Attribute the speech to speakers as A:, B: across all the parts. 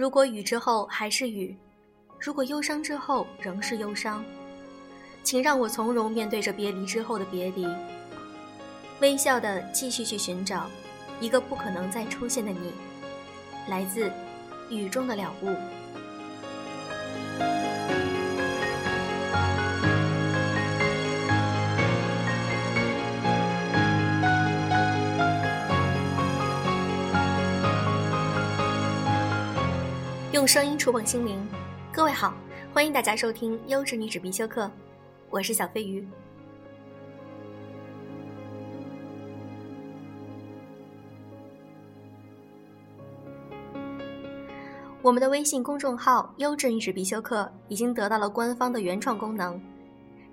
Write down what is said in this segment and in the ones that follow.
A: 如果雨之后还是雨，如果忧伤之后仍是忧伤，请让我从容面对着别离之后的别离，微笑的继续去寻找一个不可能再出现的你。来自雨中的了悟。用声音触碰心灵，各位好，欢迎大家收听优质女子必修课，我是小飞鱼。我们的微信公众号“优质女子必修课”已经得到了官方的原创功能，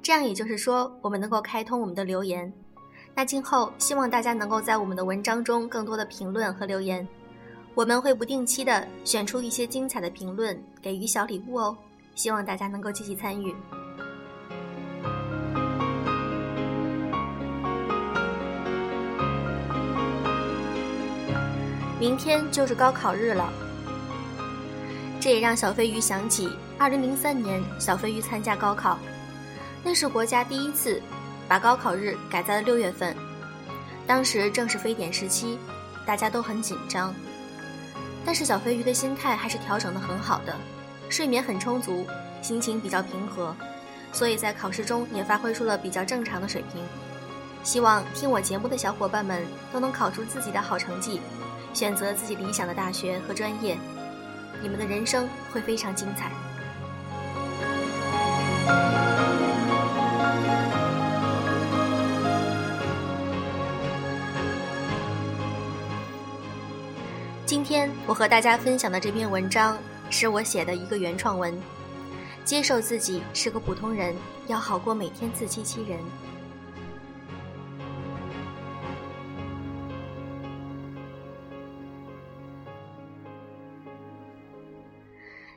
A: 这样也就是说，我们能够开通我们的留言。那今后希望大家能够在我们的文章中更多的评论和留言。我们会不定期的选出一些精彩的评论，给予小礼物哦。希望大家能够积极参与。明天就是高考日了，这也让小飞鱼想起2003年小飞鱼参加高考，那是国家第一次把高考日改在了六月份，当时正是非典时期，大家都很紧张。但是小飞鱼的心态还是调整的很好的，睡眠很充足，心情比较平和，所以在考试中也发挥出了比较正常的水平。希望听我节目的小伙伴们都能考出自己的好成绩，选择自己理想的大学和专业，你们的人生会非常精彩。今天我和大家分享的这篇文章是我写的一个原创文。接受自己是个普通人，要好过每天自欺欺人。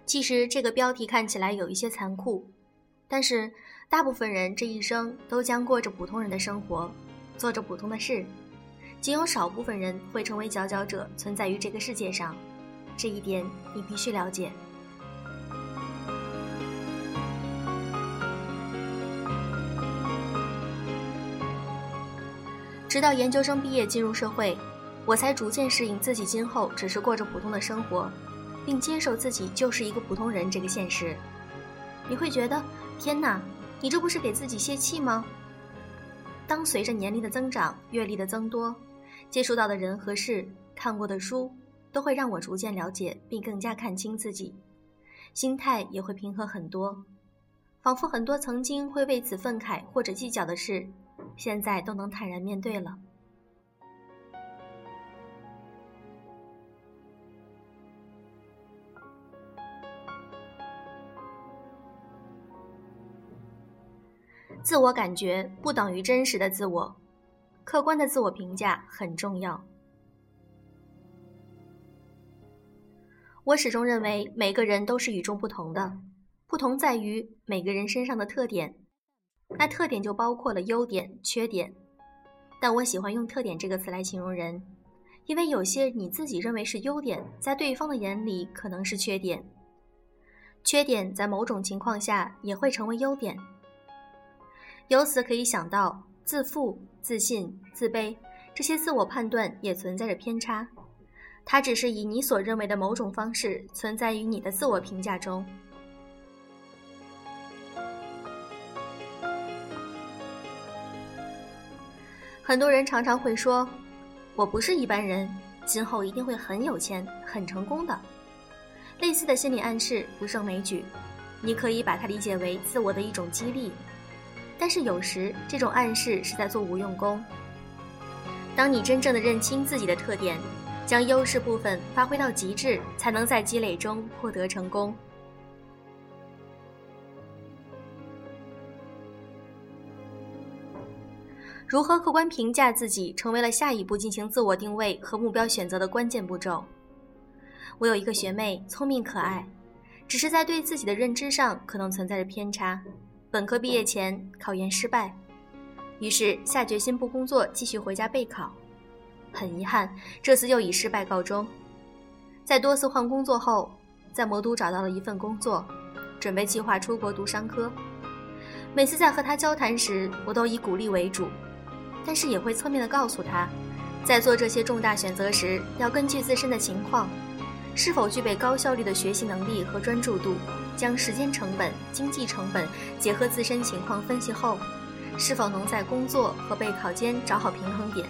A: 其实这个标题看起来有一些残酷，但是大部分人这一生都将过着普通人的生活，做着普通的事。仅有少部分人会成为佼佼者，存在于这个世界上，这一点你必须了解。直到研究生毕业进入社会，我才逐渐适应自己今后只是过着普通的生活，并接受自己就是一个普通人这个现实。你会觉得，天哪，你这不是给自己泄气吗？当随着年龄的增长，阅历的增多。接触到的人和事，看过的书，都会让我逐渐了解并更加看清自己，心态也会平和很多，仿佛很多曾经会为此愤慨或者计较的事，现在都能坦然面对了。自我感觉不等于真实的自我。客观的自我评价很重要。我始终认为每个人都是与众不同的，不同在于每个人身上的特点。那特点就包括了优点、缺点。但我喜欢用“特点”这个词来形容人，因为有些你自己认为是优点，在对方的眼里可能是缺点。缺点在某种情况下也会成为优点。由此可以想到。自负、自信、自卑，这些自我判断也存在着偏差。它只是以你所认为的某种方式存在于你的自我评价中。很多人常常会说：“我不是一般人，今后一定会很有钱、很成功的。”类似的心理暗示不胜枚举，你可以把它理解为自我的一种激励。但是有时这种暗示是在做无用功。当你真正的认清自己的特点，将优势部分发挥到极致，才能在积累中获得成功。如何客观评价自己，成为了下一步进行自我定位和目标选择的关键步骤。我有一个学妹，聪明可爱，只是在对自己的认知上可能存在着偏差。本科毕业前考研失败，于是下决心不工作，继续回家备考。很遗憾，这次又以失败告终。在多次换工作后，在魔都找到了一份工作，准备计划出国读商科。每次在和他交谈时，我都以鼓励为主，但是也会侧面的告诉他，在做这些重大选择时，要根据自身的情况，是否具备高效率的学习能力和专注度，将时间成本、经济成本结合自身情况分析后，是否能在工作和备考间找好平衡点。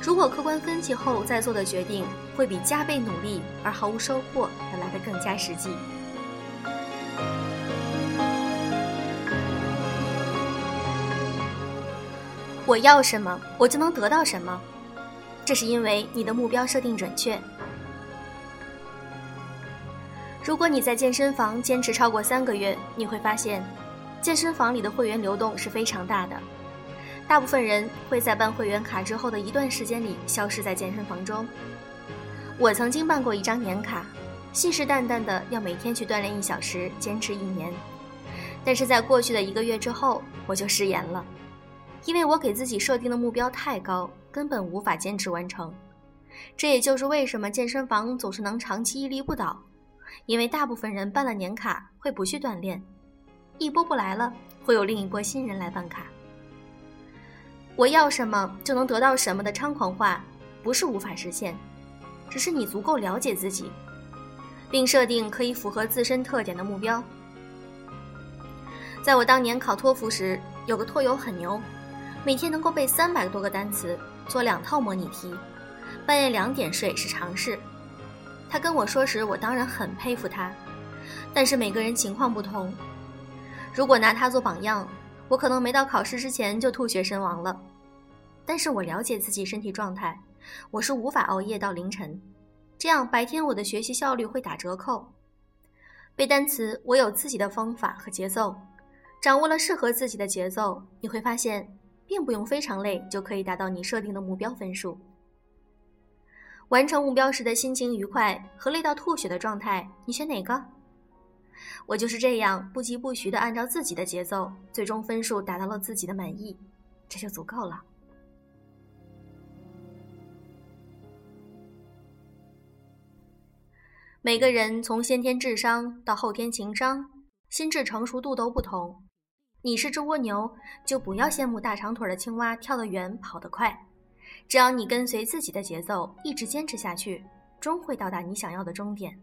A: 如果客观分析后再做的决定，会比加倍努力而毫无收获要来得更加实际。我要什么，我就能得到什么，这是因为你的目标设定准确。如果你在健身房坚持超过三个月，你会发现，健身房里的会员流动是非常大的。大部分人会在办会员卡之后的一段时间里消失在健身房中。我曾经办过一张年卡，信誓旦旦的要每天去锻炼一小时，坚持一年。但是在过去的一个月之后，我就食言了。因为我给自己设定的目标太高，根本无法坚持完成。这也就是为什么健身房总是能长期屹立不倒，因为大部分人办了年卡会不去锻炼，一波不来了，会有另一波新人来办卡。我要什么就能得到什么的猖狂话，不是无法实现，只是你足够了解自己，并设定可以符合自身特点的目标。在我当年考托福时，有个托友很牛。每天能够背三百多个单词，做两套模拟题，半夜两点睡是常事。他跟我说时，我当然很佩服他。但是每个人情况不同，如果拿他做榜样，我可能没到考试之前就吐血身亡了。但是我了解自己身体状态，我是无法熬夜到凌晨，这样白天我的学习效率会打折扣。背单词，我有自己的方法和节奏，掌握了适合自己的节奏，你会发现。并不用非常累就可以达到你设定的目标分数。完成目标时的心情愉快和累到吐血的状态，你选哪个？我就是这样不疾不徐地按照自己的节奏，最终分数达到了自己的满意，这就足够了。每个人从先天智商到后天情商、心智成熟度都不同。你是只蜗牛，就不要羡慕大长腿的青蛙跳得远、跑得快。只要你跟随自己的节奏，一直坚持下去，终会到达你想要的终点。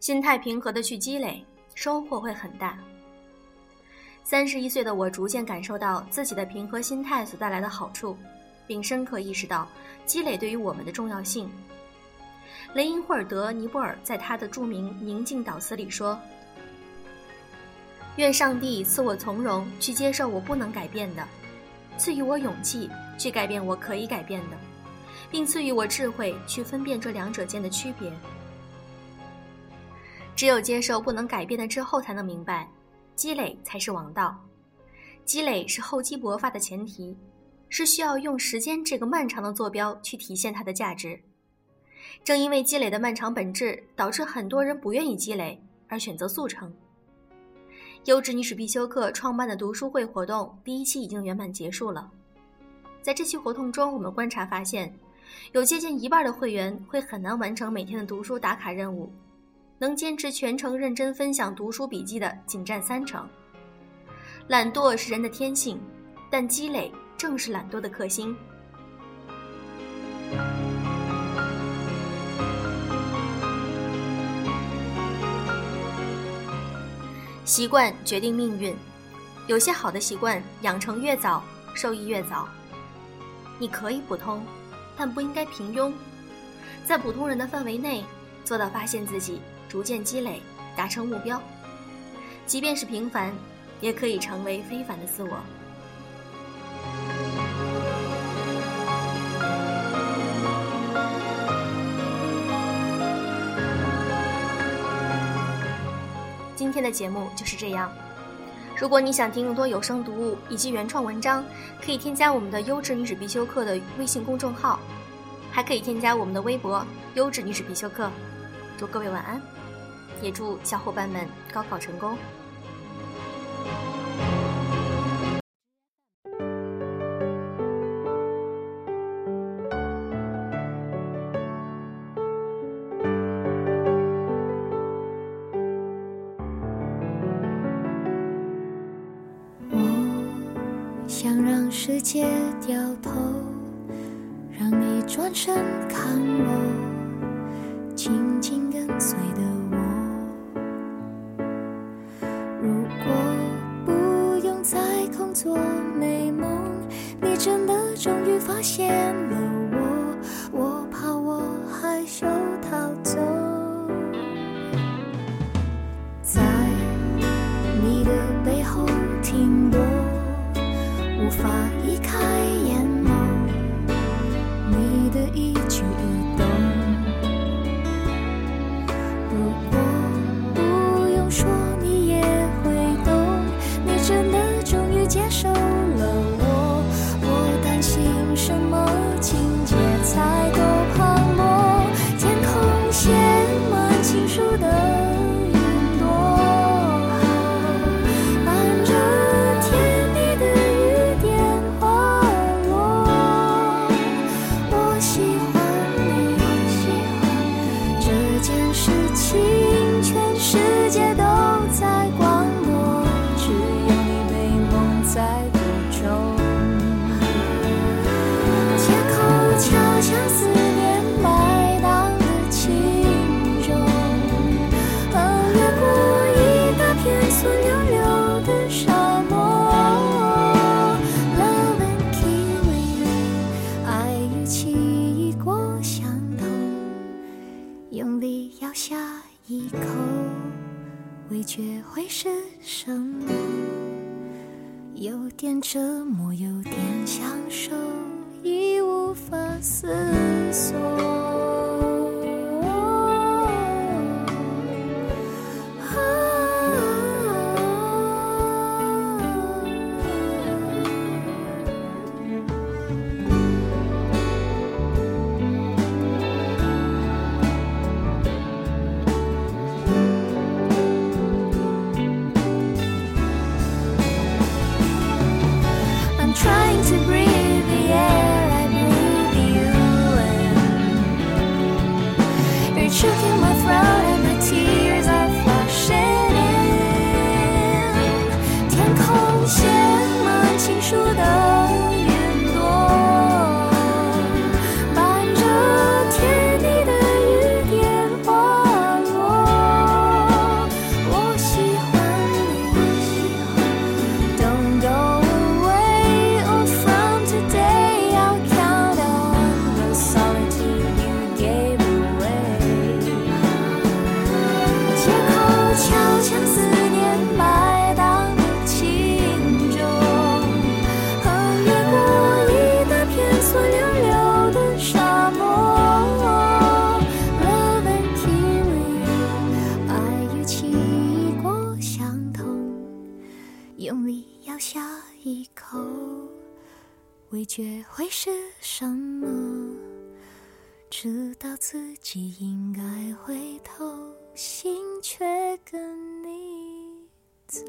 A: 心态平和的去积累，收获会很大。三十一岁的我逐渐感受到自己的平和心态所带来的好处，并深刻意识到积累对于我们的重要性。雷因霍尔德·尼泊尔在他的著名《宁静祷词》里说：“愿上帝赐我从容去接受我不能改变的，赐予我勇气去改变我可以改变的，并赐予我智慧去分辨这两者间的区别。只有接受不能改变的之后，才能明白。”积累才是王道，积累是厚积薄发的前提，是需要用时间这个漫长的坐标去体现它的价值。正因为积累的漫长本质，导致很多人不愿意积累，而选择速成。优质女史必修课创办的读书会活动第一期已经圆满结束了。在这期活动中，我们观察发现，有接近一半的会员会很难完成每天的读书打卡任务。能坚持全程认真分享读书笔记的仅占三成。懒惰是人的天性，但积累正是懒惰的克星。习惯决定命运，有些好的习惯养成越早，受益越早。你可以普通，但不应该平庸，在普通人的范围内做到发现自己。逐渐积累，达成目标，即便是平凡，也可以成为非凡的自我。的节目就是这样。如果你想听更多有声读物以及原创文章，可以添加我们的“优质女子必修课”的微信公众号，还可以添加我们的微博“优质女子必修课”。祝各位晚安。也祝小伙伴们高考成功。
B: 想让世界掉头，让你转身看我，紧紧跟随的我。如果不用再空做美梦，你真的终于发现了会是什么？有点折磨，有点想 choking my throat. 学会是什么？知道自己应该回头，心却跟你走。